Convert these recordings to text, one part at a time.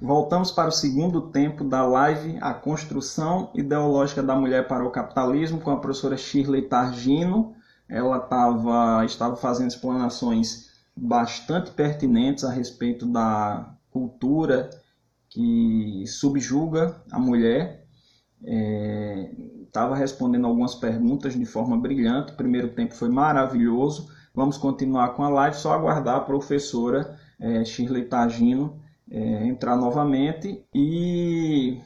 Voltamos para o segundo tempo da live A Construção Ideológica da Mulher para o Capitalismo com a professora Shirley Targino. Ela tava, estava fazendo explanações bastante pertinentes a respeito da cultura que subjuga a mulher. Estava é, respondendo algumas perguntas de forma brilhante. O primeiro tempo foi maravilhoso. Vamos continuar com a live, só aguardar a professora é, Shirley Tagino é, entrar novamente. E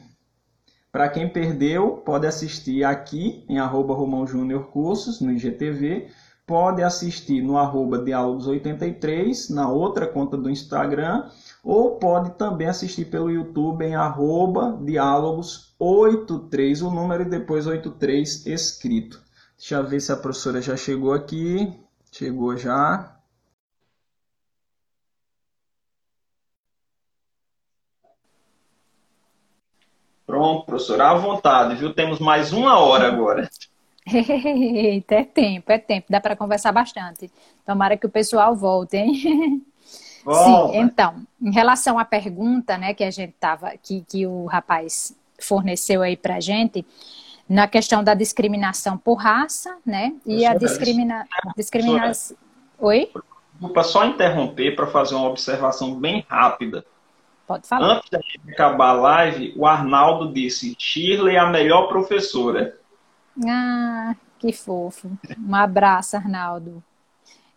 para quem perdeu, pode assistir aqui em arroba Romão Júnior Cursos, no IGTV. Pode assistir no arroba Diálogos83, na outra conta do Instagram. Ou pode também assistir pelo YouTube em arroba Diálogos83, o número e depois 83 escrito. Deixa eu ver se a professora já chegou aqui. Chegou já. Pronto, professora, à vontade, viu? Temos mais uma hora agora. Eita, é tempo, é tempo. Dá para conversar bastante. Tomara que o pessoal volte, hein? Sim, então, em relação à pergunta, né, que a gente tava, que, que o rapaz forneceu aí pra gente, na questão da discriminação por raça, né? E a discrimina... discriminação. Oi? Desculpa só interromper para fazer uma observação bem rápida. Pode falar. Antes de acabar a live, o Arnaldo disse: Shirley é a melhor professora. Ah, que fofo. Um abraço, Arnaldo.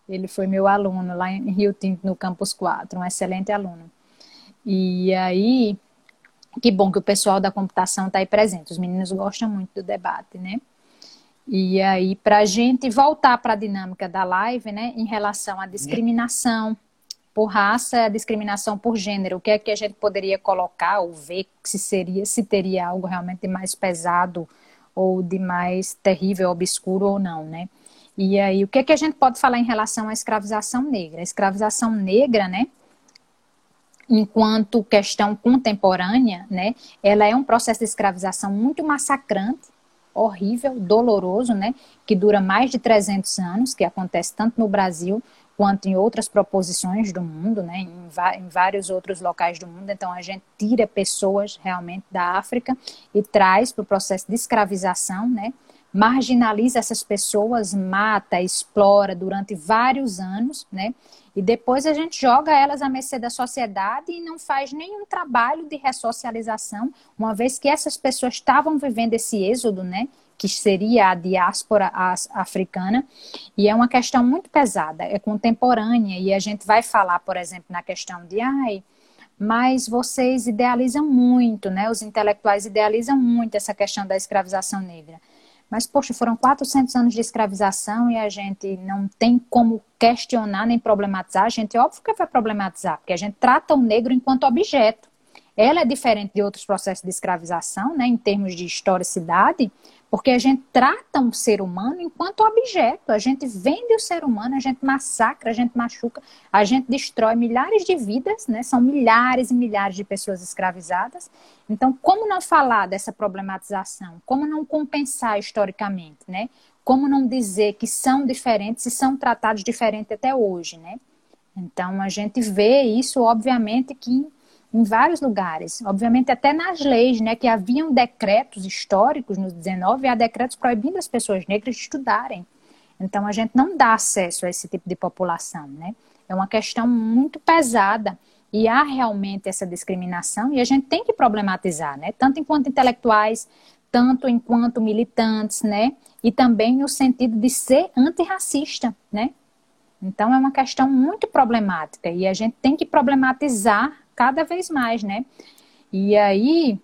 Ele foi meu aluno lá em Rio Tinto, no Campus 4, um excelente aluno. E aí, que bom que o pessoal da computação está aí presente. Os meninos gostam muito do debate, né? E aí, para a gente voltar para a dinâmica da live, né, em relação à discriminação por raça, discriminação por gênero, o que é que a gente poderia colocar ou ver se seria, se teria algo realmente mais pesado ou de mais terrível, obscuro ou não, né? E aí, o que é que a gente pode falar em relação à escravização negra? A escravização negra, né, enquanto questão contemporânea, né, ela é um processo de escravização muito massacrante, horrível, doloroso, né, que dura mais de 300 anos, que acontece tanto no Brasil quanto em outras proposições do mundo, né, em, em, vários outros locais do mundo. Então, a gente tira pessoas realmente da África e traz para o processo de escravização, né, marginaliza essas pessoas, mata, explora durante vários anos, né, e depois a gente joga elas à mercê da sociedade e não faz nenhum trabalho de ressocialização, uma vez que essas pessoas estavam vivendo esse êxodo, né? Que seria a diáspora africana, e é uma questão muito pesada, é contemporânea, e a gente vai falar, por exemplo, na questão de ai, mas vocês idealizam muito, né? Os intelectuais idealizam muito essa questão da escravização negra. Mas, poxa, foram 400 anos de escravização e a gente não tem como questionar nem problematizar. A gente, óbvio que vai problematizar, porque a gente trata o negro enquanto objeto. Ela é diferente de outros processos de escravização, né, em termos de historicidade, porque a gente trata um ser humano enquanto objeto. A gente vende o ser humano, a gente massacra, a gente machuca, a gente destrói milhares de vidas, né? São milhares e milhares de pessoas escravizadas. Então, como não falar dessa problematização? Como não compensar historicamente, né? Como não dizer que são diferentes e são tratados diferente até hoje, né? Então, a gente vê isso, obviamente, que em vários lugares. Obviamente, até nas leis, né, que haviam decretos históricos no 19, há decretos proibindo as pessoas negras de estudarem. Então, a gente não dá acesso a esse tipo de população, né? É uma questão muito pesada e há realmente essa discriminação e a gente tem que problematizar, né? Tanto enquanto intelectuais, tanto enquanto militantes, né? E também no sentido de ser antirracista, né? Então é uma questão muito problemática e a gente tem que problematizar cada vez mais, né? E aí,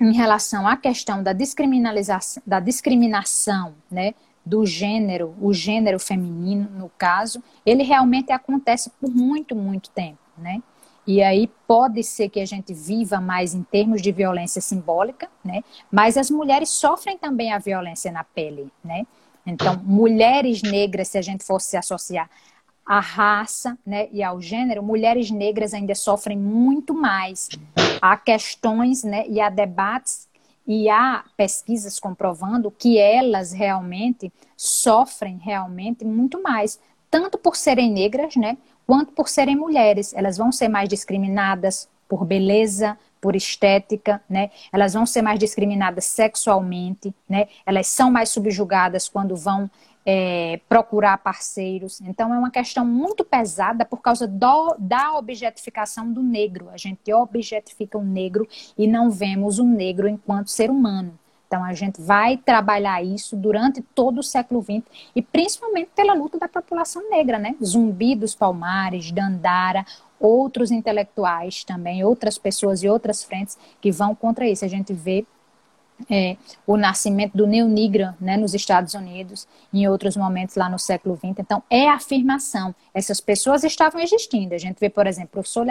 em relação à questão da descriminalização, da discriminação, né? Do gênero, o gênero feminino, no caso, ele realmente acontece por muito, muito tempo, né? E aí pode ser que a gente viva mais em termos de violência simbólica, né? Mas as mulheres sofrem também a violência na pele, né? Então, mulheres negras, se a gente fosse associar à raça né, e ao gênero, mulheres negras ainda sofrem muito mais. Há questões né, e há debates e há pesquisas comprovando que elas realmente sofrem realmente muito mais, tanto por serem negras, né, quanto por serem mulheres. Elas vão ser mais discriminadas, por beleza, por estética, né? Elas vão ser mais discriminadas sexualmente, né? Elas são mais subjugadas quando vão é, procurar parceiros. Então, é uma questão muito pesada por causa do, da objetificação do negro. A gente objetifica o negro e não vemos o negro enquanto ser humano. Então, a gente vai trabalhar isso durante todo o século XX e principalmente pela luta da população negra, né? Zumbi dos Palmares, Dandara, outros intelectuais também, outras pessoas e outras frentes que vão contra isso. A gente vê é, o nascimento do neonigra né, nos Estados Unidos, em outros momentos lá no século XX. Então, é afirmação. Essas pessoas estavam existindo. A gente vê, por exemplo, o professor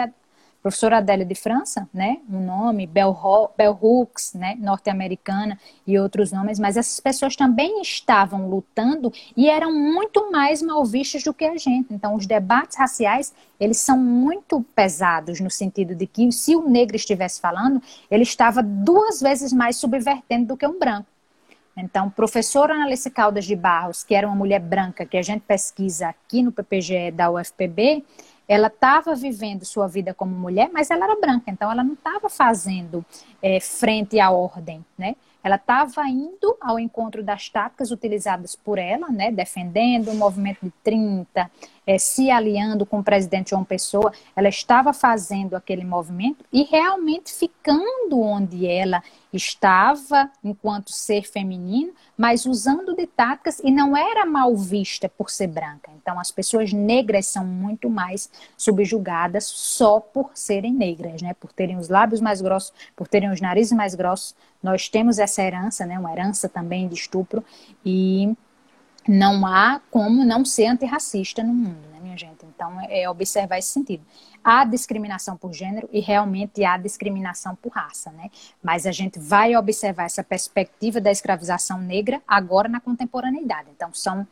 professora Adélia de França, né, um nome, Bell, Bell Hooks, né, norte-americana e outros nomes, mas essas pessoas também estavam lutando e eram muito mais mal vistas do que a gente. Então, os debates raciais, eles são muito pesados no sentido de que se o negro estivesse falando, ele estava duas vezes mais subvertendo do que um branco. Então, professora Analice Caldas de Barros, que era uma mulher branca que a gente pesquisa aqui no PPGE da UFPB, ela estava vivendo sua vida como mulher, mas ela era branca, então ela não estava fazendo é, frente à ordem, né? Ela estava indo ao encontro das táticas utilizadas por ela, né, defendendo o movimento de 30, é, se aliando com o presidente João Pessoa, ela estava fazendo aquele movimento e realmente ficando onde ela estava enquanto ser feminino, mas usando de táticas e não era mal vista por ser branca. Então, as pessoas negras são muito mais subjugadas só por serem negras, né? Por terem os lábios mais grossos, por terem os narizes mais grossos. Nós temos essa herança, né? Uma herança também de estupro e não há como não ser antirracista no mundo, né, minha gente? Então, é observar esse sentido. Há discriminação por gênero e realmente há discriminação por raça, né? Mas a gente vai observar essa perspectiva da escravização negra agora na contemporaneidade. Então, são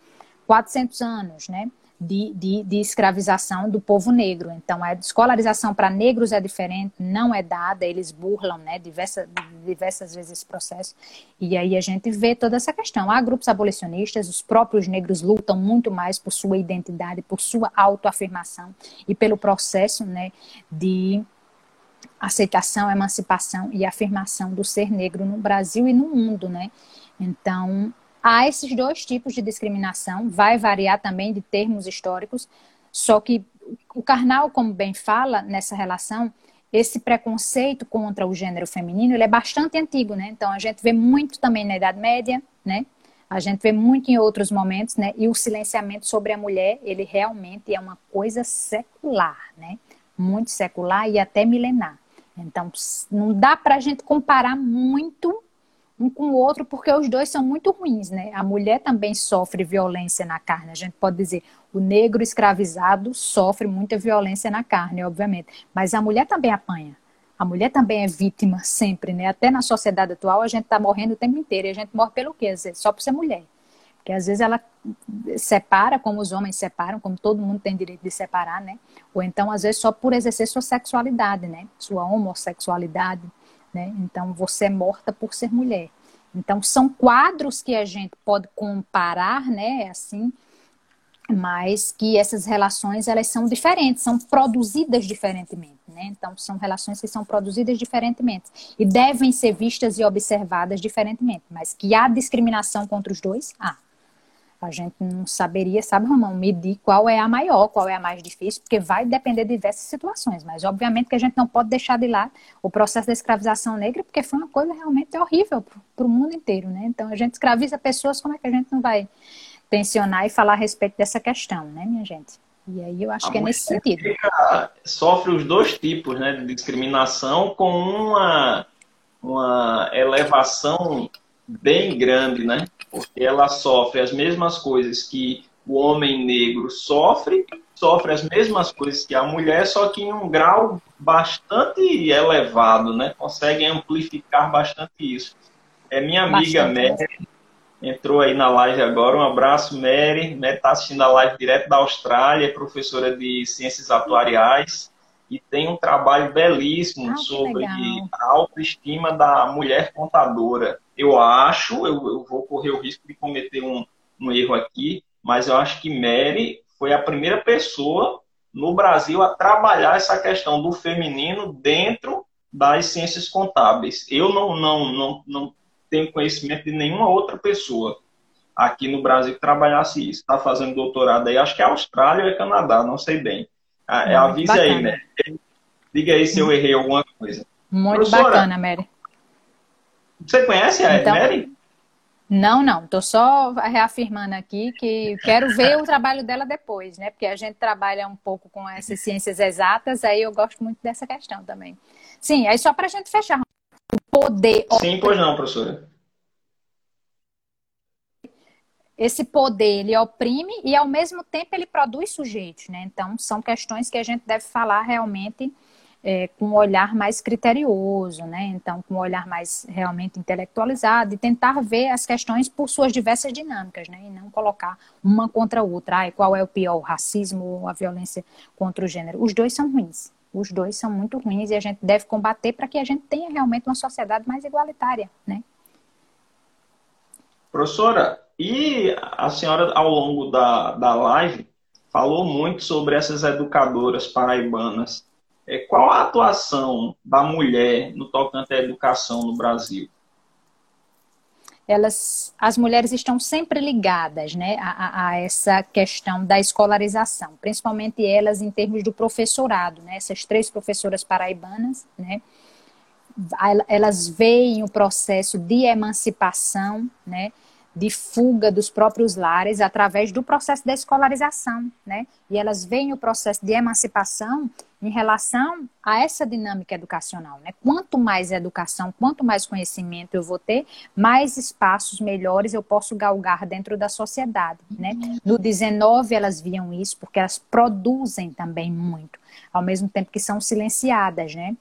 400 anos, né? De, de, de, escravização do povo negro. Então, a escolarização para negros é diferente, não é dada, eles burlam né, diversas, diversas vezes esse processo. E aí a gente vê toda essa questão. Há grupos abolicionistas, os próprios negros lutam muito mais por sua identidade, por sua autoafirmação e pelo processo né, de aceitação, emancipação e afirmação do ser negro no Brasil e no mundo, né? Então, Há esses dois tipos de discriminação, vai variar também de termos históricos, só que o carnal, como bem fala nessa relação, esse preconceito contra o gênero feminino, ele é bastante antigo, né? Então a gente vê muito também na Idade Média, né? A gente vê muito em outros momentos, né? E o silenciamento sobre a mulher, ele realmente é uma coisa secular, né? Muito secular e até milenar. Então, não dá para a gente comparar muito um com o outro, porque os dois são muito ruins, né? A mulher também sofre violência na carne. A gente pode dizer, o negro escravizado sofre muita violência na carne, obviamente. Mas a mulher também apanha. A mulher também é vítima sempre, né? Até na sociedade atual a gente está morrendo o tempo inteiro. E a gente morre pelo quê? Só por ser mulher. Porque às vezes ela separa, como os homens separam, como todo mundo tem direito de separar, né? Ou então, às vezes, só por exercer sua sexualidade, né? Sua homossexualidade né? Então, você é morta por ser mulher. Então, são quadros que a gente pode comparar, né? Assim, mas que essas relações elas são diferentes, são produzidas diferentemente, né? Então são relações que são produzidas diferentemente e devem ser vistas e observadas diferentemente, mas que há discriminação contra os dois, há. A gente não saberia, sabe, Romão, medir qual é a maior, qual é a mais difícil, porque vai depender de diversas situações. Mas, obviamente, que a gente não pode deixar de lado o processo da escravização negra, porque foi uma coisa realmente horrível para o mundo inteiro, né? Então, a gente escraviza pessoas, como é que a gente não vai tensionar e falar a respeito dessa questão, né, minha gente? E aí eu acho a que é nesse sentido. Sofre os dois tipos né, de discriminação com uma, uma elevação bem grande, né? Porque ela sofre as mesmas coisas que o homem negro sofre, sofre as mesmas coisas que a mulher, só que em um grau bastante elevado, né? Consegue amplificar bastante isso. É minha amiga bastante. Mary, entrou aí na live agora. Um abraço, Mary. Mary está assistindo a live direto da Austrália, é professora de Ciências Atuariais e tem um trabalho belíssimo ah, sobre a autoestima da mulher contadora. Eu acho, eu, eu, vou correr o risco de cometer um, um erro aqui, mas eu acho que Mary foi a primeira pessoa no Brasil a trabalhar essa questão do feminino dentro das ciências contábeis. Eu não, não, não, não tenho conhecimento de nenhuma outra pessoa aqui no Brasil que trabalhasse isso. Está fazendo doutorado aí, acho que é Austrália ou é Canadá, não sei bem. Ah, é, avise bacana. aí, né? Diga aí se eu errei alguma coisa. Muito Professora, bacana, Mary. Você conhece a então, Mary? Não, não. Estou só reafirmando aqui que quero ver o trabalho dela depois, né? Porque a gente trabalha um pouco com essas ciências exatas, aí eu gosto muito dessa questão também. Sim, aí só para a gente fechar. O poder. Sim, pois não, professora. Esse poder, ele oprime e, ao mesmo tempo, ele produz sujeitos, né? Então, são questões que a gente deve falar realmente é, com um olhar mais criterioso, né? Então, com um olhar mais realmente intelectualizado e tentar ver as questões por suas diversas dinâmicas, né? E não colocar uma contra a outra. Ai, qual é o pior, o racismo ou a violência contra o gênero? Os dois são ruins. Os dois são muito ruins e a gente deve combater para que a gente tenha realmente uma sociedade mais igualitária, né? Professora, e a senhora, ao longo da, da live, falou muito sobre essas educadoras paraibanas é, qual a atuação da mulher no tocante à educação no Brasil? Elas, as mulheres estão sempre ligadas né, a, a, essa questão da escolarização, principalmente elas em termos do professorado, né, essas três professoras paraibanas, né, elas veem o processo de emancipação, né, de fuga dos próprios lares através do processo da escolarização, né? E elas veem o processo de emancipação em relação a essa dinâmica educacional, né? Quanto mais educação, quanto mais conhecimento eu vou ter, mais espaços melhores eu posso galgar dentro da sociedade, né? No 19 elas viam isso porque elas produzem também muito, ao mesmo tempo que são silenciadas, né?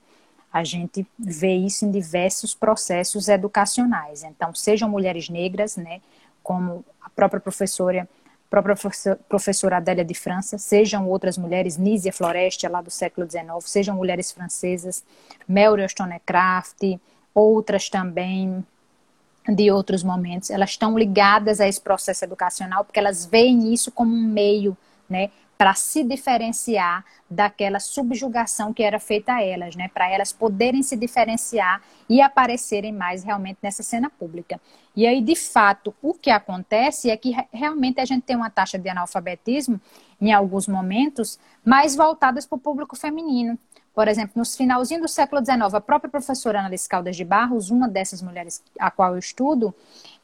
A gente vê isso em diversos processos educacionais. Então, sejam mulheres negras, né, como a própria professora, própria professora Adélia de França, sejam outras mulheres, Nízia Floresta, lá do século XIX, sejam mulheres francesas, Mary Wollstonecraft, outras também de outros momentos, elas estão ligadas a esse processo educacional porque elas veem isso como um meio né, para se diferenciar daquela subjugação que era feita a elas, né? Para elas poderem se diferenciar e aparecerem mais realmente nessa cena pública. E aí, de fato, o que acontece é que realmente a gente tem uma taxa de analfabetismo, em alguns momentos, mais voltadas para o público feminino. Por exemplo, no finalzinho do século XIX, a própria professora Annalise Caldas de Barros, uma dessas mulheres a qual eu estudo,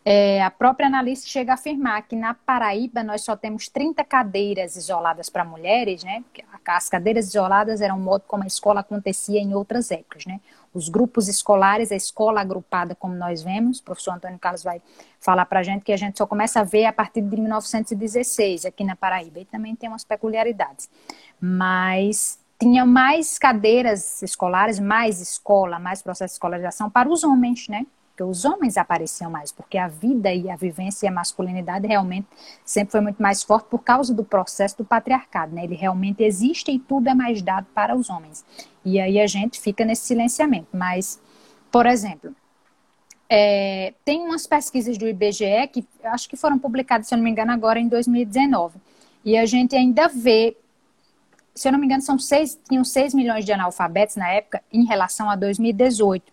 é, a própria analista chega a afirmar que na Paraíba nós só temos 30 cadeiras isoladas para mulheres, né? As cadeiras isoladas eram um modo como a escola acontecia em outras épocas, né? Os grupos escolares, a escola agrupada, como nós vemos, o professor Antônio Carlos vai falar para a gente que a gente só começa a ver a partir de 1916 aqui na Paraíba. E também tem umas peculiaridades. Mas tinha mais cadeiras escolares, mais escola, mais processo de escolarização para os homens, né? Porque os homens apareciam mais, porque a vida e a vivência e a masculinidade realmente sempre foi muito mais forte por causa do processo do patriarcado, né? Ele realmente existe e tudo é mais dado para os homens. E aí a gente fica nesse silenciamento. Mas, por exemplo, é, tem umas pesquisas do IBGE que acho que foram publicadas, se eu não me engano, agora em 2019. E a gente ainda vê, se eu não me engano, são seis, tinham 6 milhões de analfabetos na época em relação a 2018.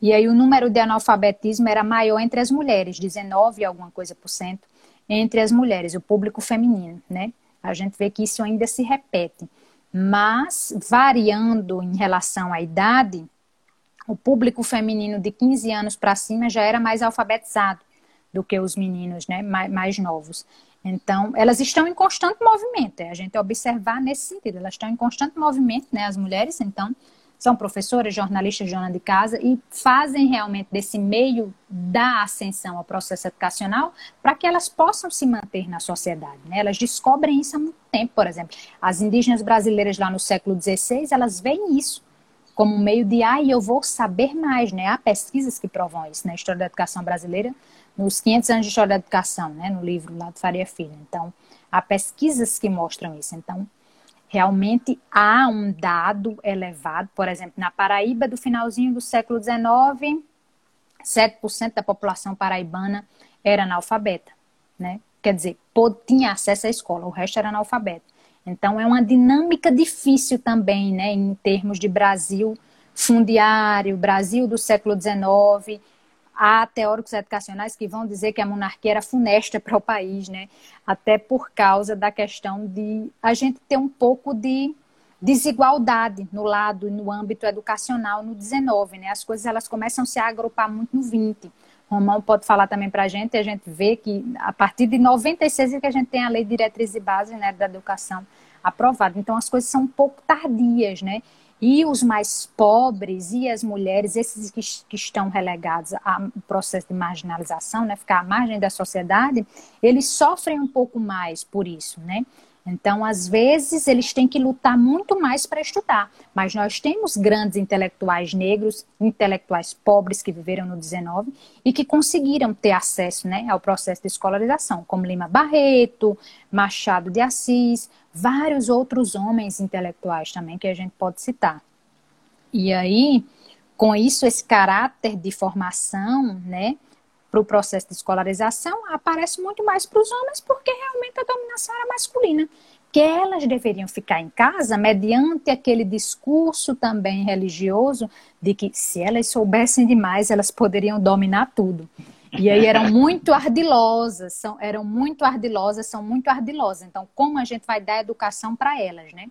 E aí o número de analfabetismo era maior entre as mulheres, 19 alguma coisa por cento entre as mulheres, o público feminino, né? A gente vê que isso ainda se repete. Mas, variando em relação à idade, o público feminino de 15 anos para cima já era mais alfabetizado do que os meninos né, mais, mais novos. Então, elas estão em constante movimento, é a gente observar nesse sentido, elas estão em constante movimento, né, as mulheres, então, são professoras, jornalistas dona de casa e fazem realmente desse meio da ascensão ao processo educacional para que elas possam se manter na sociedade. Né? Elas descobrem isso há muito tempo, por exemplo. As indígenas brasileiras lá no século XVI, elas veem isso como um meio de, ah, eu vou saber mais, né? Há pesquisas que provam isso na né? história da educação brasileira, nos 500 anos de história da educação, né? No livro lá do Faria Filho. Então, há pesquisas que mostram isso. Então, realmente há um dado elevado, por exemplo, na Paraíba do finalzinho do século XIX, 7% da população paraibana era analfabeta, né? Quer dizer, tinha acesso à escola, o resto era analfabeto. Então, é uma dinâmica difícil também, né, em termos de Brasil fundiário, Brasil do século XIX. Há teóricos educacionais que vão dizer que a monarquia era funesta para o país, né? Até por causa da questão de a gente ter um pouco de desigualdade no lado, no âmbito educacional no 19, né? As coisas elas começam a se agrupar muito no 20. Romão pode falar também para a gente, a gente vê que a partir de 96 é que a gente tem a lei diretriz e base né, da educação aprovada. Então as coisas são um pouco tardias, né? E os mais pobres e as mulheres, esses que, que estão relegados ao processo de marginalização, né, ficar à margem da sociedade, eles sofrem um pouco mais por isso, né? Então, às vezes, eles têm que lutar muito mais para estudar. Mas nós temos grandes intelectuais negros, intelectuais pobres que viveram no 19 e que conseguiram ter acesso né, ao processo de escolarização, como Lima Barreto, Machado de Assis, vários outros homens intelectuais também que a gente pode citar. E aí, com isso, esse caráter de formação, né, para o processo de escolarização aparece muito mais para os homens, porque realmente a dominação era masculina. Que elas deveriam ficar em casa mediante aquele discurso também religioso de que se elas soubessem demais, elas poderiam dominar tudo. E aí eram muito ardilosas, são, eram muito ardilosas, são muito ardilosas. Então, como a gente vai dar educação para elas, né?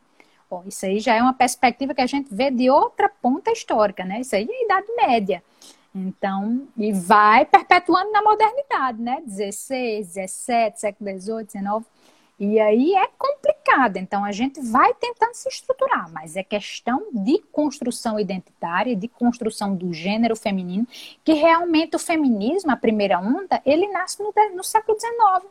Bom, isso aí já é uma perspectiva que a gente vê de outra ponta histórica, né? Isso aí é Idade Média. Então, e vai perpetuando na modernidade, né? 16, 17, século 18, 19. E aí é complicado. Então, a gente vai tentando se estruturar, mas é questão de construção identitária, de construção do gênero feminino, que realmente o feminismo, a primeira onda, ele nasce no, no século XIX.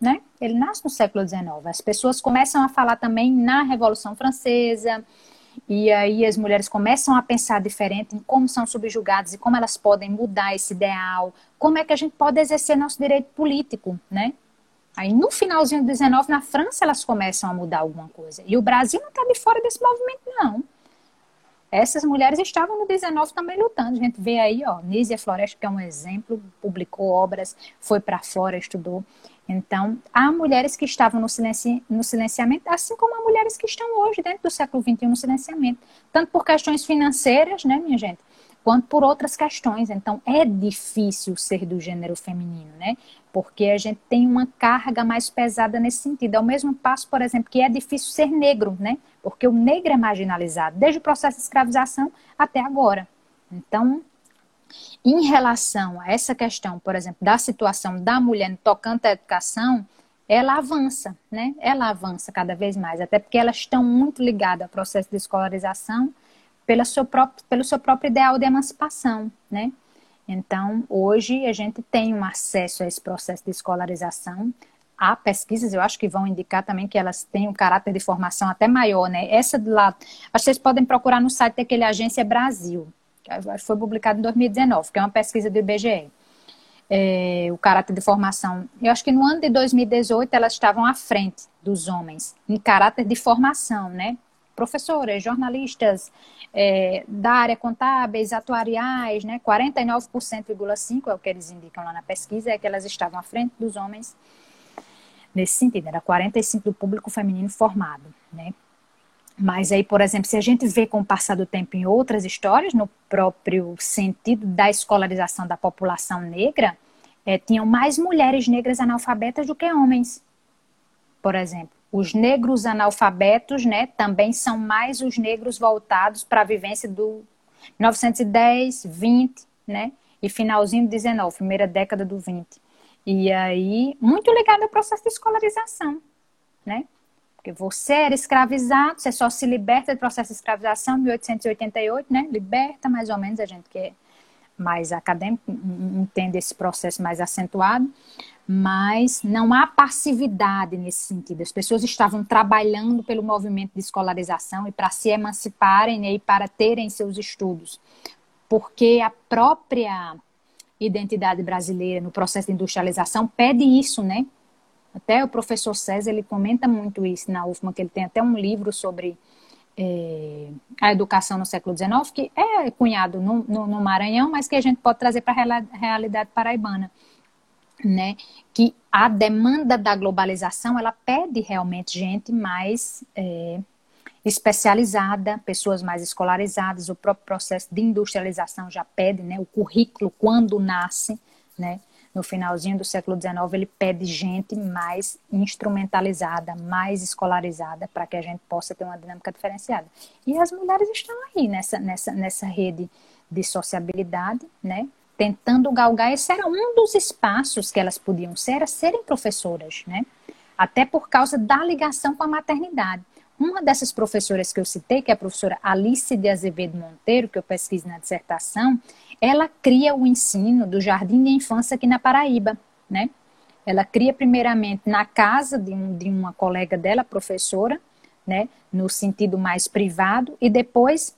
Né? Ele nasce no século XIX. As pessoas começam a falar também na Revolução Francesa, e aí as mulheres começam a pensar diferente em como são subjugadas e como elas podem mudar esse ideal, como é que a gente pode exercer nosso direito político, né? Aí no finalzinho do 19, na França, elas começam a mudar alguma coisa. E o Brasil não está de fora desse movimento, não. Essas mulheres estavam no 19 também lutando. A gente vê aí, ó, Nízia Floresta, que é um exemplo, publicou obras, foi para fora, estudou. Então, há mulheres que estavam no, silenci no silenciamento, assim como há mulheres que estão hoje, dentro do século XXI, no silenciamento. Tanto por questões financeiras, né, minha gente, quanto por outras questões. Então, é difícil ser do gênero feminino, né? Porque a gente tem uma carga mais pesada nesse sentido. É o mesmo passo, por exemplo, que é difícil ser negro, né? Porque o negro é marginalizado, desde o processo de escravização até agora. Então, em relação a essa questão, por exemplo, da situação da mulher tocante à educação, ela avança, né? Ela avança cada vez mais, até porque elas estão muito ligadas ao processo de escolarização pelo seu próprio, pelo seu próprio ideal de emancipação, né? Então, hoje a gente tem um acesso a esse processo de escolarização. Há pesquisas, eu acho que vão indicar também que elas têm um caráter de formação até maior, né? Essa de lá, vocês podem procurar no site daquele Agência Brasil, foi publicado em 2019, que é uma pesquisa do IBGE. É, o caráter de formação. Eu acho que no ano de 2018 elas estavam à frente dos homens, em caráter de formação, né? Professoras, jornalistas é, da área contábeis, atuariais, né? 49,5% é o que eles indicam lá na pesquisa, é que elas estavam à frente dos homens nesse sentido, era 45% do público feminino formado, né? Mas aí, por exemplo, se a gente vê com o passar do tempo em outras histórias, no próprio sentido da escolarização da população negra, é, tinham mais mulheres negras analfabetas do que homens. Por exemplo, os negros analfabetos, né, também são mais os negros voltados para a vivência do 1910, 20, né, e finalzinho do 19, primeira década do 20. E aí, muito ligado ao processo de escolarização, né? Porque você era escravizado, você só se liberta do processo de escravização em 1888, né? Liberta mais ou menos, a gente que é mais acadêmico entende esse processo mais acentuado, mas não há passividade nesse sentido. As pessoas estavam trabalhando pelo movimento de escolarização e para se emanciparem né, e para terem seus estudos, porque a própria identidade brasileira no processo de industrialização pede isso, né? Até o professor César, ele comenta muito isso na UFMA, que ele tem até um livro sobre é, a educação no século XIX, que é cunhado no, no, no, Maranhão, mas que a gente pode trazer para a realidade paraibana. né, que a demanda da globalização ela pede realmente gente mais é, especializada, pessoas mais escolarizadas, o próprio processo de industrialização já pede, né, o currículo quando nasce, né, no finalzinho do século XIX, ele pede gente mais instrumentalizada, mais escolarizada, para que a gente possa ter uma dinâmica diferenciada. E as mulheres estão aí nessa, nessa, nessa rede de sociabilidade, né? tentando galgar. Esse era um dos espaços que elas podiam ser, era serem professoras, né? até por causa da ligação com a maternidade. Uma dessas professoras que eu citei, que é a professora Alice de Azevedo Monteiro, que eu pesquiso na dissertação, ela cria o ensino do jardim de infância aqui na Paraíba, né? Ela cria primeiramente na casa de, um, de uma colega dela, professora, né, no sentido mais privado, e depois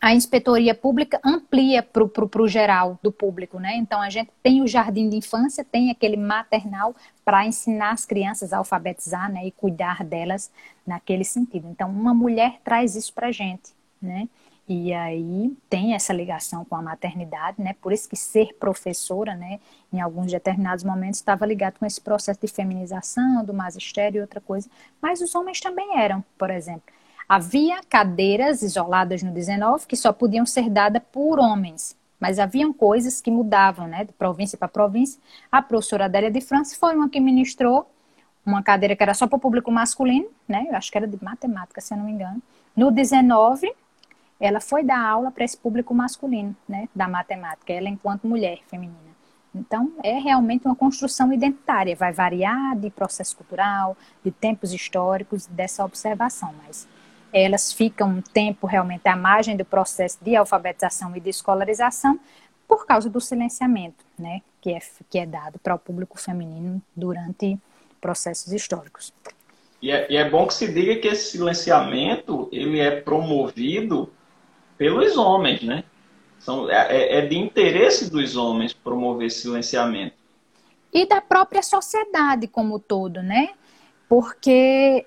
a inspetoria pública amplia para o geral do público, né? Então a gente tem o jardim de infância, tem aquele maternal para ensinar as crianças a alfabetizar, né, e cuidar delas naquele sentido. Então uma mulher traz isso para gente, né? E aí tem essa ligação com a maternidade, né? Por isso que ser professora, né, em alguns determinados momentos estava ligado com esse processo de feminização do magistério e outra coisa. Mas os homens também eram, por exemplo. Havia cadeiras isoladas no 19 que só podiam ser dadas por homens, mas haviam coisas que mudavam, né, de província para província. A professora Adélia de França foi uma que ministrou uma cadeira que era só para o público masculino, né? Eu acho que era de matemática, se eu não me engano. No 19, ela foi dar aula para esse público masculino, né, da matemática, ela enquanto mulher feminina. Então, é realmente uma construção identitária, vai variar de processo cultural, de tempos históricos, dessa observação, mas elas ficam um tempo realmente à margem do processo de alfabetização e de escolarização por causa do silenciamento, né, que é, que é dado para o público feminino durante processos históricos. E é, e é bom que se diga que esse silenciamento ele é promovido pelos homens, né? São, é, é, é de interesse dos homens promover silenciamento. E da própria sociedade como todo, né? Porque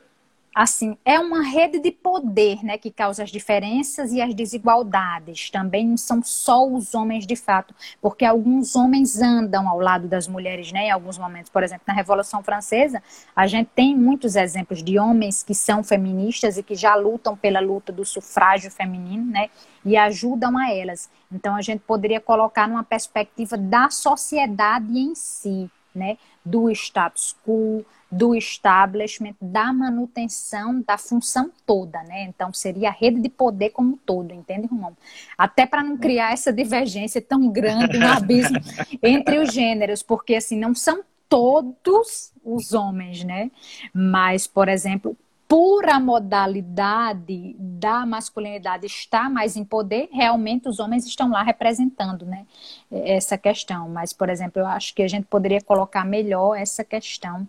assim, é uma rede de poder, né, que causa as diferenças e as desigualdades. Também não são só os homens de fato, porque alguns homens andam ao lado das mulheres, né, em alguns momentos. Por exemplo, na Revolução Francesa, a gente tem muitos exemplos de homens que são feministas e que já lutam pela luta do sufrágio feminino, né, e ajudam a elas. Então, a gente poderia colocar numa perspectiva da sociedade em si, né, do status quo, do establishment, da manutenção da função toda, né? Então seria a rede de poder como um todo, entende, Romão? Até para não criar essa divergência tão grande, um abismo entre os gêneros, porque assim não são todos os homens, né? Mas, por exemplo, por a modalidade da masculinidade estar mais em poder, realmente os homens estão lá representando né, essa questão. Mas, por exemplo, eu acho que a gente poderia colocar melhor essa questão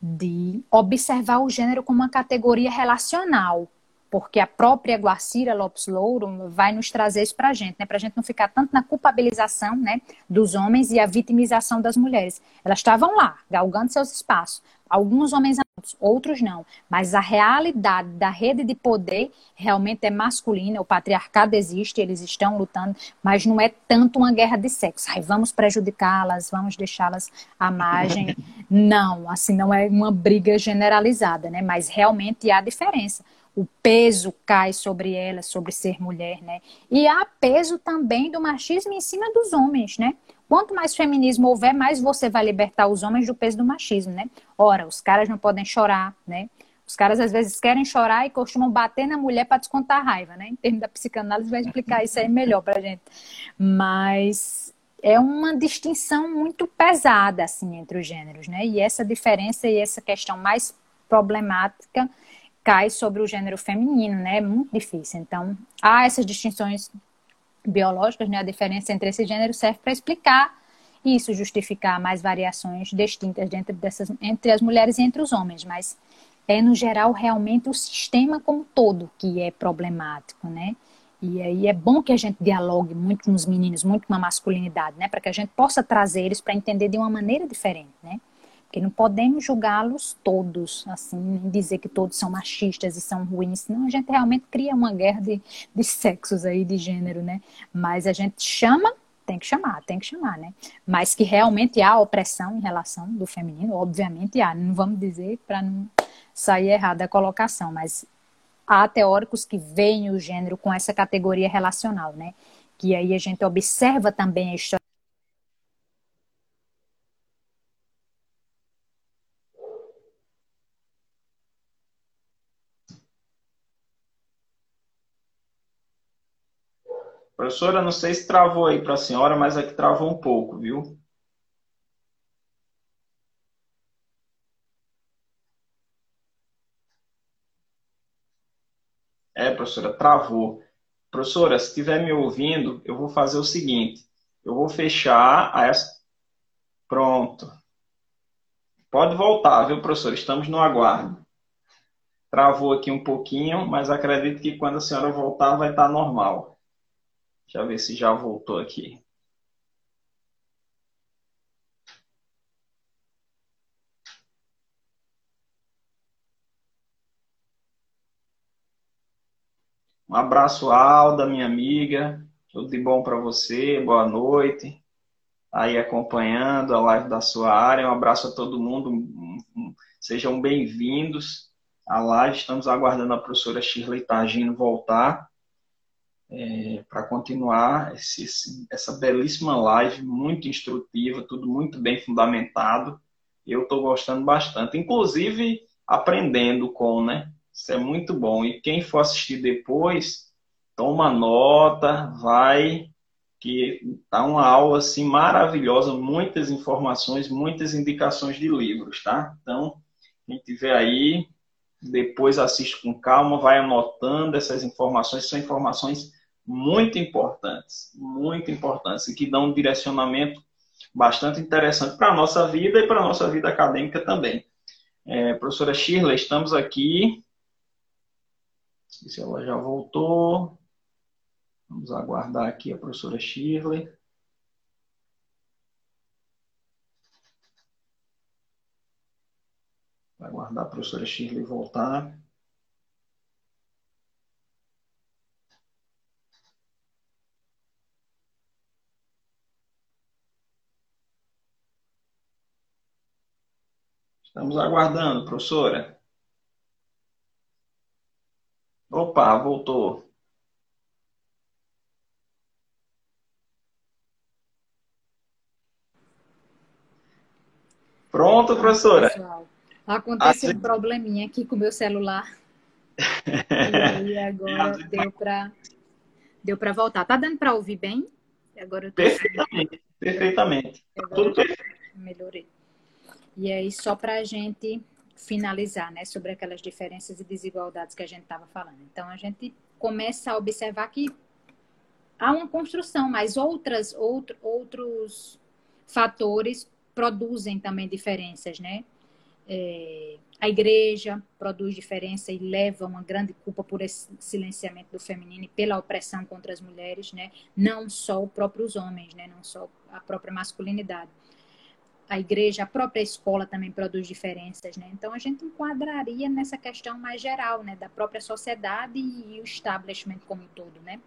de observar o gênero como uma categoria relacional, porque a própria Guacira Lopes Louro vai nos trazer isso para a gente, né? para a gente não ficar tanto na culpabilização né, dos homens e a vitimização das mulheres. Elas estavam lá, galgando seus espaços. Alguns homens outros não. Mas a realidade da rede de poder realmente é masculina, o patriarcado existe, eles estão lutando, mas não é tanto uma guerra de sexo. Ai, vamos prejudicá-las, vamos deixá-las à margem. não, assim, não é uma briga generalizada, né? Mas realmente há diferença o peso cai sobre ela, sobre ser mulher, né? E há peso também do machismo em cima dos homens, né? Quanto mais feminismo houver, mais você vai libertar os homens do peso do machismo, né? Ora, os caras não podem chorar, né? Os caras às vezes querem chorar e costumam bater na mulher para descontar a raiva, né? Em termos da psicanálise, vai explicar isso aí melhor pra gente. Mas é uma distinção muito pesada, assim, entre os gêneros, né? E essa diferença e essa questão mais problemática cai sobre o gênero feminino, né? É muito difícil. Então, há essas distinções biológicas, né? A diferença entre esses gêneros serve para explicar isso, justificar mais variações distintas dentro dessas, entre as mulheres e entre os homens, mas é, no geral, realmente o sistema como todo que é problemático, né? E aí é bom que a gente dialogue muito com os meninos, muito com a masculinidade, né? Para que a gente possa trazer eles para entender de uma maneira diferente, né? Porque não podemos julgá-los todos, assim, nem dizer que todos são machistas e são ruins, senão a gente realmente cria uma guerra de, de sexos aí, de gênero, né? Mas a gente chama tem que chamar, tem que chamar, né? Mas que realmente há opressão em relação do feminino, obviamente há. Não vamos dizer para não sair errada a colocação, mas há teóricos que veem o gênero com essa categoria relacional, né? Que aí a gente observa também a história Professora, não sei se travou aí para a senhora, mas aqui travou um pouco, viu? É, professora, travou. Professora, se estiver me ouvindo, eu vou fazer o seguinte: eu vou fechar essa. Pronto. Pode voltar, viu, professora? Estamos no aguardo. Travou aqui um pouquinho, mas acredito que quando a senhora voltar vai estar normal. Deixa eu ver se já voltou aqui. Um abraço, Alda, minha amiga. Tudo de bom para você. Boa noite. Aí acompanhando a live da sua área. Um abraço a todo mundo. Sejam bem-vindos à live. Estamos aguardando a professora Shirley Tagino voltar é, para continuar esse, essa belíssima live, muito instrutiva, tudo muito bem fundamentado. Eu estou gostando bastante, inclusive aprendendo com, né? Isso é muito bom. E quem for assistir depois, toma nota, vai, que tá uma aula assim maravilhosa, muitas informações, muitas indicações de livros, tá? Então, quem tiver aí, depois assiste com calma, vai anotando essas informações, são informações muito importantes, muito importantes, e que dão um direcionamento bastante interessante para a nossa vida e para a nossa vida acadêmica também. É, professora Shirley, estamos aqui. Se ela já voltou. Vamos aguardar aqui a professora Shirley. Aguardar a professora Shirley voltar. Estamos aguardando, professora. Opa, voltou. Pronto, professora. Pessoal, aconteceu um probleminha aqui com o meu celular. e aí agora deu para deu para voltar. Tá dando para ouvir bem? Agora eu tô perfeitamente, perfeitamente. Agora Tudo perfeito. Melhorei. E aí, só para a gente finalizar, né, sobre aquelas diferenças e desigualdades que a gente estava falando. Então, a gente começa a observar que há uma construção, mas outras, outro, outros fatores produzem também diferenças, né? É, a igreja produz diferença e leva uma grande culpa por esse silenciamento do feminino e pela opressão contra as mulheres, né? Não só os próprios homens, né? Não só a própria masculinidade a igreja, a própria escola também produz diferenças, né? Então a gente enquadraria nessa questão mais geral, né, da própria sociedade e o establishment como um todo, né?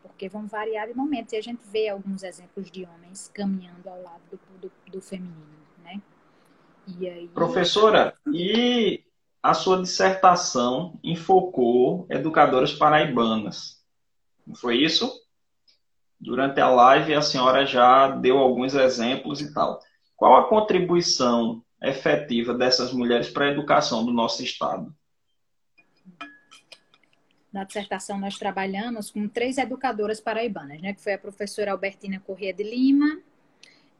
Porque vão variar de momentos e a gente vê alguns exemplos de homens caminhando ao lado do, do, do feminino, né? E aí... Professora, e a sua dissertação enfocou educadoras paraibanas, não foi isso? Durante a live a senhora já deu alguns exemplos e tal. Qual a contribuição efetiva dessas mulheres para a educação do nosso Estado? Na dissertação, nós trabalhamos com três educadoras paraibanas, né? que foi a professora Albertina Corrêa de Lima,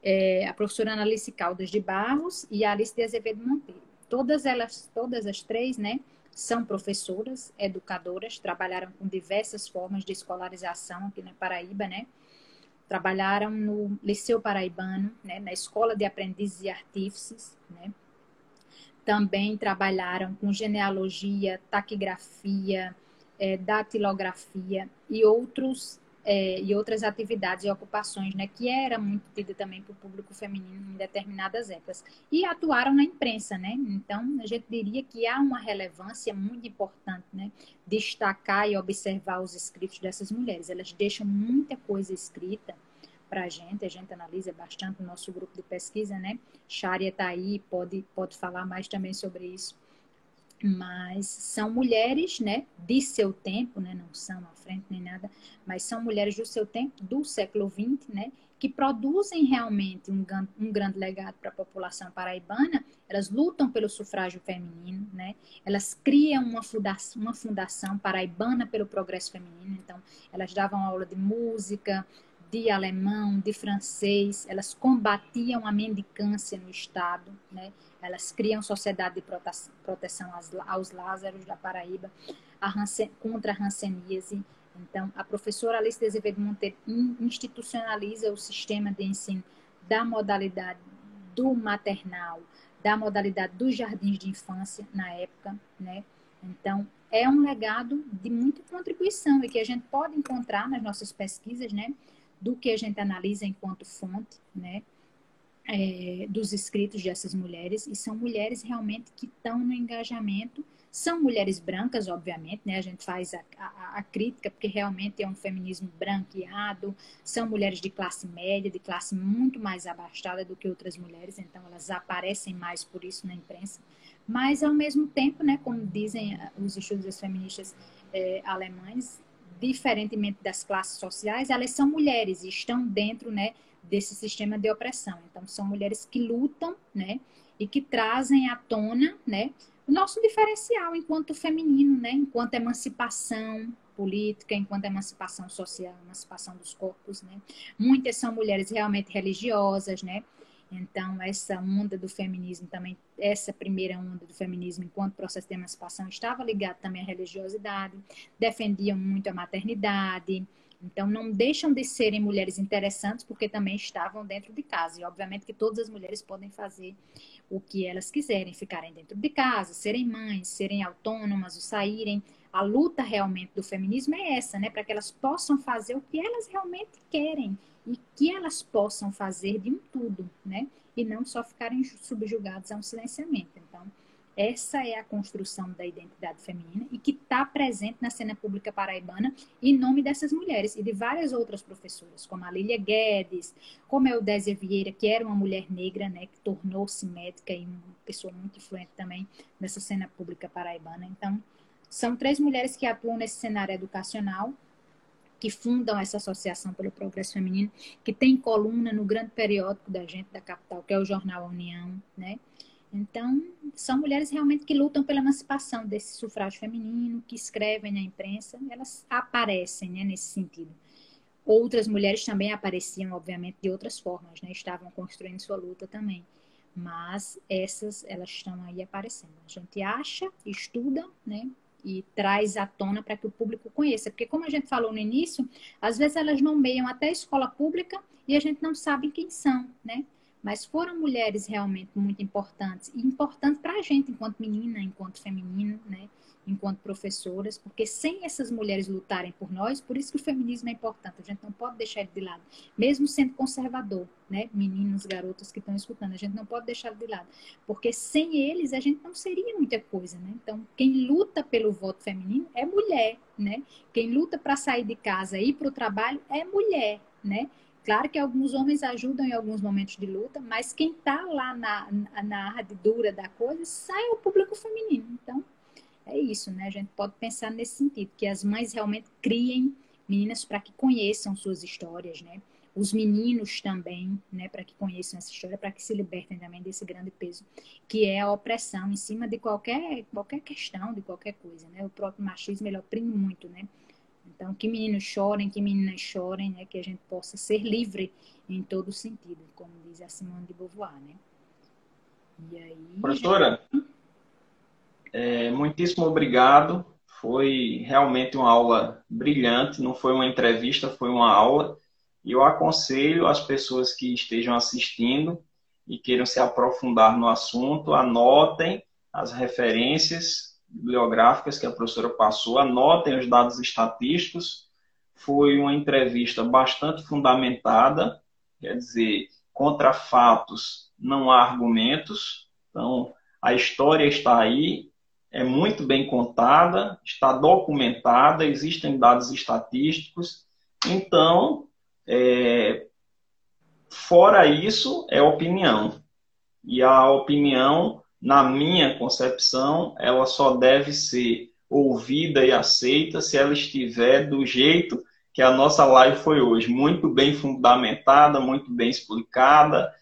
é, a professora Analice Caldas de Barros e a Alice de Azevedo Monteiro. Todas elas, todas as três, né, são professoras, educadoras, trabalharam com diversas formas de escolarização aqui na Paraíba, né? Trabalharam no Liceu Paraibano, né, na Escola de Aprendizes e Artífices, né. Também trabalharam com genealogia, taquigrafia, é, datilografia e outros é, e outras atividades e ocupações, né, que era muito tida também para o público feminino em determinadas épocas. E atuaram na imprensa, né? Então, a gente diria que há uma relevância muito importante, né? Destacar e observar os escritos dessas mulheres. Elas deixam muita coisa escrita para a gente, a gente analisa bastante no nosso grupo de pesquisa, né? Sharia está aí, pode, pode falar mais também sobre isso. Mas são mulheres, né, de seu tempo, né, não são à frente nem nada, mas são mulheres do seu tempo, do século XX, né, que produzem realmente um, um grande legado para a população paraibana, elas lutam pelo sufrágio feminino, né? Elas criam uma fundação, uma fundação paraibana pelo progresso feminino, então elas davam aula de música, de alemão, de francês, elas combatiam a mendicância no Estado, né? elas criam sociedade de proteção aos Lázaros da Paraíba, a contra a ranceníase. Então, a professora Alice de Azevedo Monteiro institucionaliza o sistema de ensino da modalidade do maternal, da modalidade dos jardins de infância na época, né? Então, é um legado de muita contribuição e que a gente pode encontrar nas nossas pesquisas, né? Do que a gente analisa enquanto fonte, né? É, dos escritos dessas mulheres, e são mulheres realmente que estão no engajamento. São mulheres brancas, obviamente, né? A gente faz a, a, a, crítica, porque realmente é um feminismo branqueado, são mulheres de classe média, de classe muito mais abastada do que outras mulheres, então elas aparecem mais por isso na imprensa. Mas, ao mesmo tempo, né, como dizem os estudos feministas é, alemães, diferentemente das classes sociais, elas são mulheres e estão dentro, né, desse sistema de opressão. Então, são mulheres que lutam, né, e que trazem à tona, né, o nosso diferencial enquanto feminino, né, enquanto emancipação política, enquanto emancipação social, emancipação dos corpos, né. Muitas são mulheres realmente religiosas, né, então, essa onda do feminismo também, essa primeira onda do feminismo, enquanto processo de emancipação, estava ligada também à religiosidade, defendiam muito a maternidade. Então, não deixam de serem mulheres interessantes porque também estavam dentro de casa. E, obviamente, que todas as mulheres podem fazer o que elas quiserem, ficarem dentro de casa, serem mães, serem autônomas, ou saírem. A luta realmente do feminismo é essa, né? Para que elas possam fazer o que elas realmente querem e que elas possam fazer de um tudo, né? E não só ficarem subjugadas a um silenciamento. Então, essa é a construção da identidade feminina e que está presente na cena pública paraibana em nome dessas mulheres e de várias outras professoras, como a Lília Guedes, como a Eudésia Vieira, que era uma mulher negra, né, que tornou-se médica e uma pessoa muito influente também nessa cena pública paraibana. Então, são três mulheres que atuam nesse cenário educacional que fundam essa associação pelo progresso feminino, que tem coluna no grande periódico da gente da capital, que é o jornal União, né? Então, são mulheres realmente que lutam pela emancipação desse sufrágio feminino, que escrevem na imprensa, elas aparecem né, nesse sentido. Outras mulheres também apareciam, obviamente, de outras formas, né? Estavam construindo sua luta também. Mas essas, elas estão aí aparecendo. A gente acha, estuda, né? E traz à tona para que o público conheça. Porque, como a gente falou no início, às vezes elas nomeiam até a escola pública e a gente não sabe quem são, né? Mas foram mulheres realmente muito importantes e importantes para a gente, enquanto menina, enquanto feminino, né? Enquanto professoras, porque sem essas mulheres lutarem por nós, por isso que o feminismo é importante, a gente não pode deixar ele de lado, mesmo sendo conservador, né? Meninos, garotas que estão escutando, a gente não pode deixar ele de lado, porque sem eles a gente não seria muita coisa, né? Então, quem luta pelo voto feminino é mulher, né? Quem luta para sair de casa e ir para o trabalho é mulher, né? Claro que alguns homens ajudam em alguns momentos de luta, mas quem está lá na, na ardidura da coisa sai o público feminino. Então, é isso, né? A gente pode pensar nesse sentido, que as mães realmente criem meninas para que conheçam suas histórias, né? Os meninos também, né, para que conheçam essa história, para que se libertem também desse grande peso que é a opressão em cima de qualquer qualquer questão, de qualquer coisa, né? O próprio machismo ele oprime muito, né? Então, que meninos chorem, que meninas chorem, né? Que a gente possa ser livre em todo sentido, como diz a Simone de Beauvoir, né? E aí... Professora. É, muitíssimo obrigado. Foi realmente uma aula brilhante. Não foi uma entrevista, foi uma aula. E eu aconselho as pessoas que estejam assistindo e queiram se aprofundar no assunto, anotem as referências bibliográficas que a professora passou, anotem os dados estatísticos. Foi uma entrevista bastante fundamentada, quer dizer, contra fatos não há argumentos. Então, a história está aí, é muito bem contada, está documentada, existem dados estatísticos. Então, é, fora isso, é opinião. E a opinião, na minha concepção, ela só deve ser ouvida e aceita se ela estiver do jeito que a nossa live foi hoje, muito bem fundamentada, muito bem explicada,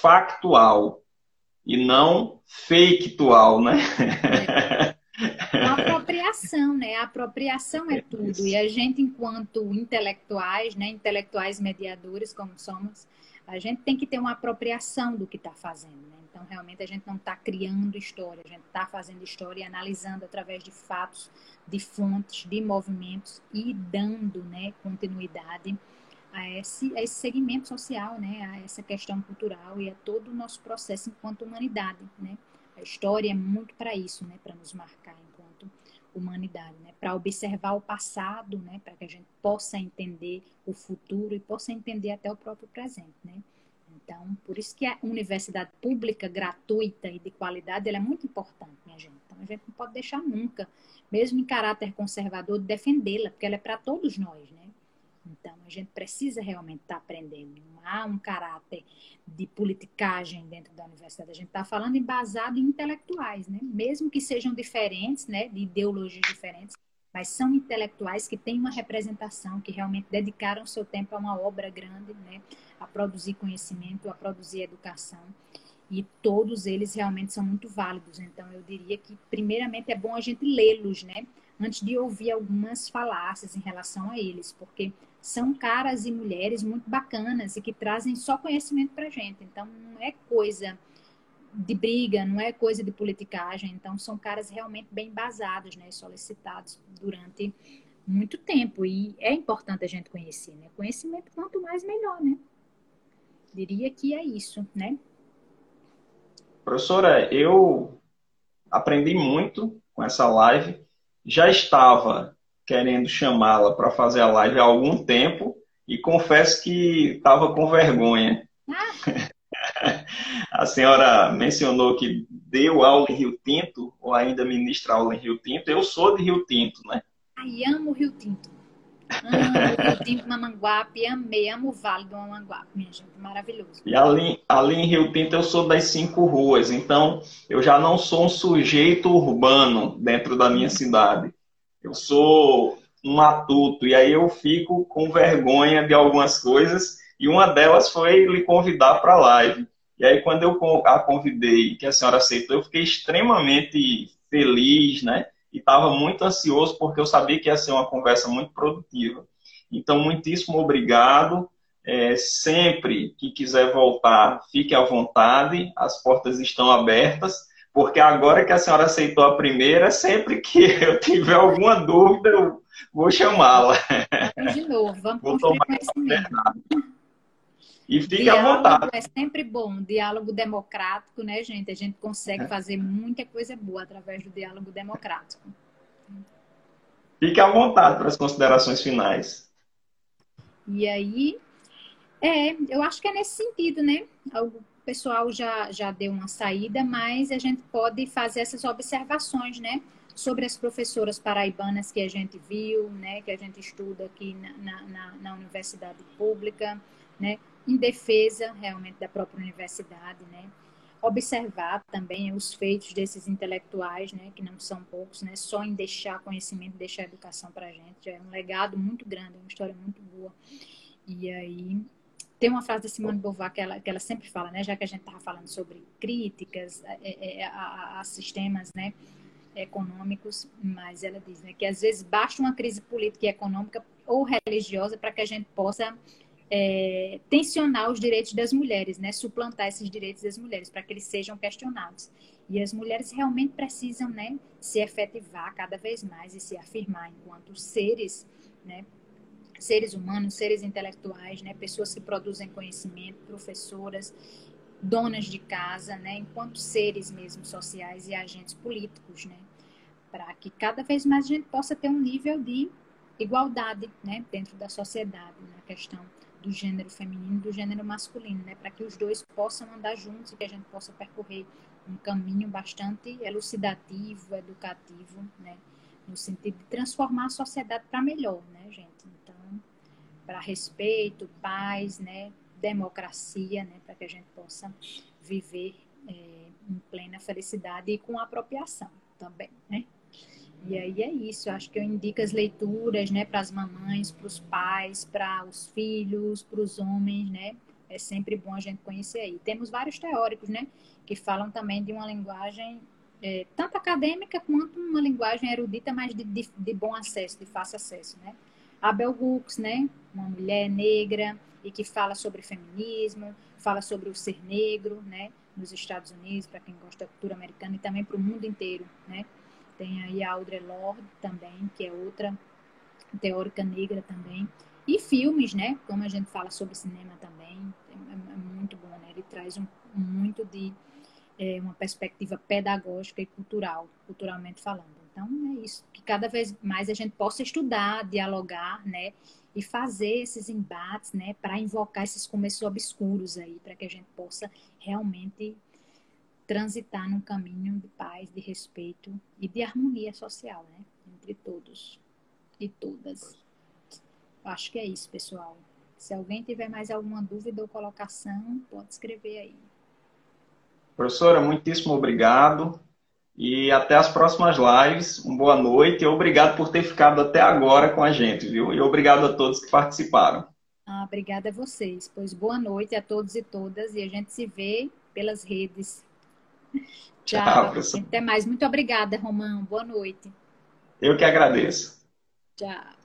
factual e não faketual, né? A apropriação, né? A apropriação é tudo. E a gente, enquanto intelectuais, né? Intelectuais mediadores, como somos, a gente tem que ter uma apropriação do que está fazendo. Né? Então, realmente, a gente não está criando história, a gente está fazendo história e analisando através de fatos, de fontes, de movimentos e dando né, continuidade a esse, a esse segmento social, né, a essa questão cultural e a todo o nosso processo enquanto humanidade. Né? A história é muito para isso, né, para nos marcar enquanto humanidade, né? para observar o passado, né? para que a gente possa entender o futuro e possa entender até o próprio presente. Né? Então, por isso que a universidade pública, gratuita e de qualidade, ela é muito importante, minha gente. Então, a gente não pode deixar nunca, mesmo em caráter conservador, de defendê-la, porque ela é para todos nós, né? A gente precisa realmente estar tá aprendendo. Não há um caráter de politicagem dentro da universidade. A gente está falando embasado em intelectuais, né? Mesmo que sejam diferentes, né? De ideologias diferentes, mas são intelectuais que têm uma representação, que realmente dedicaram seu tempo a uma obra grande, né? A produzir conhecimento, a produzir educação. E todos eles realmente são muito válidos. Então, eu diria que, primeiramente, é bom a gente lê-los, né? Antes de ouvir algumas falácias em relação a eles, porque são caras e mulheres muito bacanas e que trazem só conhecimento para gente. Então, não é coisa de briga, não é coisa de politicagem. Então, são caras realmente bem basados, né? Solicitados durante muito tempo. E é importante a gente conhecer, né? Conhecimento, quanto mais, melhor, né? Diria que é isso, né? Professora, eu aprendi muito com essa live. Já estava querendo chamá-la para fazer a live há algum tempo e confesso que estava com vergonha. a senhora mencionou que deu aula em Rio Tinto, ou ainda ministra aula em Rio Tinto. Eu sou de Rio Tinto, né? Ai, amo Rio Tinto. Amo Rio Tinto, Mamanguape, amei, amo o Vale do Mamanguape, minha gente, maravilhoso. E ali, ali em Rio Tinto eu sou das cinco ruas, então eu já não sou um sujeito urbano dentro da minha cidade eu sou um matuto, e aí eu fico com vergonha de algumas coisas, e uma delas foi lhe convidar para a live. E aí, quando eu a convidei, que a senhora aceitou, eu fiquei extremamente feliz, né? E estava muito ansioso, porque eu sabia que ia ser uma conversa muito produtiva. Então, muitíssimo obrigado. É, sempre que quiser voltar, fique à vontade, as portas estão abertas. Porque agora que a senhora aceitou a primeira, sempre que eu tiver alguma dúvida, eu vou chamá-la. De novo, vamos vou construir conhecimento. E fique diálogo à vontade. É sempre bom, diálogo democrático, né, gente? A gente consegue é. fazer muita coisa boa através do diálogo democrático. Fique à vontade para as considerações finais. E aí, é, eu acho que é nesse sentido, né? Algo pessoal já, já deu uma saída, mas a gente pode fazer essas observações, né? Sobre as professoras paraibanas que a gente viu, né? Que a gente estuda aqui na, na, na universidade pública, né? Em defesa, realmente, da própria universidade, né? observar também os feitos desses intelectuais, né, que não são poucos, né, só em deixar conhecimento, deixar educação para a gente, é um legado muito grande, é uma história muito boa. E aí tem uma frase da Simone Beauvoir que ela, que ela sempre fala, né, já que a gente estava falando sobre críticas é, é, é, a, a, sistemas né, econômicos, mas ela diz né, que às vezes basta uma crise política e econômica ou religiosa para que a gente possa é, tensionar os direitos das mulheres, né, suplantar esses direitos das mulheres, para que eles sejam questionados. E as mulheres realmente precisam né, se efetivar cada vez mais e se afirmar enquanto seres né, seres humanos, seres intelectuais, né, pessoas que produzem conhecimento, professoras, donas de casa, né, enquanto seres mesmo sociais e agentes políticos, né, para que cada vez mais a gente possa ter um nível de igualdade, né, dentro da sociedade, na questão do gênero feminino e do gênero masculino, né, para que os dois possam andar juntos e que a gente possa percorrer um caminho bastante elucidativo, educativo, né, no sentido de transformar a sociedade para melhor, né, gente? Para respeito, paz, né, democracia, né, para que a gente possa viver é, em plena felicidade e com apropriação também, né? E aí é isso, eu acho que eu indico as leituras, né, para as mamães, para os pais, para os filhos, para os homens, né? É sempre bom a gente conhecer aí. Temos vários teóricos, né, que falam também de uma linguagem é, tanto acadêmica quanto uma linguagem erudita, mas de, de, de, bom acesso, de fácil acesso, né? A Bell Hooks, né, uma mulher negra e que fala sobre feminismo, fala sobre o ser negro, né, nos Estados Unidos, para quem gosta da cultura americana e também para o mundo inteiro, né? Tem aí a Audre Lorde também, que é outra teórica negra também. E filmes, né? Como a gente fala sobre cinema também, é, é muito bom, né? Ele traz um, muito de é, uma perspectiva pedagógica e cultural, culturalmente falando. Então, é isso, que cada vez mais a gente possa estudar, dialogar, né? E fazer esses embates, né? Para invocar esses começos obscuros aí, para que a gente possa realmente transitar num caminho de paz, de respeito e de harmonia social, né? Entre todos e todas. Acho que é isso, pessoal. Se alguém tiver mais alguma dúvida ou colocação, pode escrever aí. Professora, muitíssimo obrigado e até as próximas lives. Uma boa noite e obrigado por ter ficado até agora com a gente, viu? E obrigado a todos que participaram. Ah, obrigada a vocês. Pois boa noite a todos e todas e a gente se vê pelas redes. Tchau. Tchau professor. Até mais. Muito obrigada, Romão. Boa noite. Eu que agradeço. Tchau.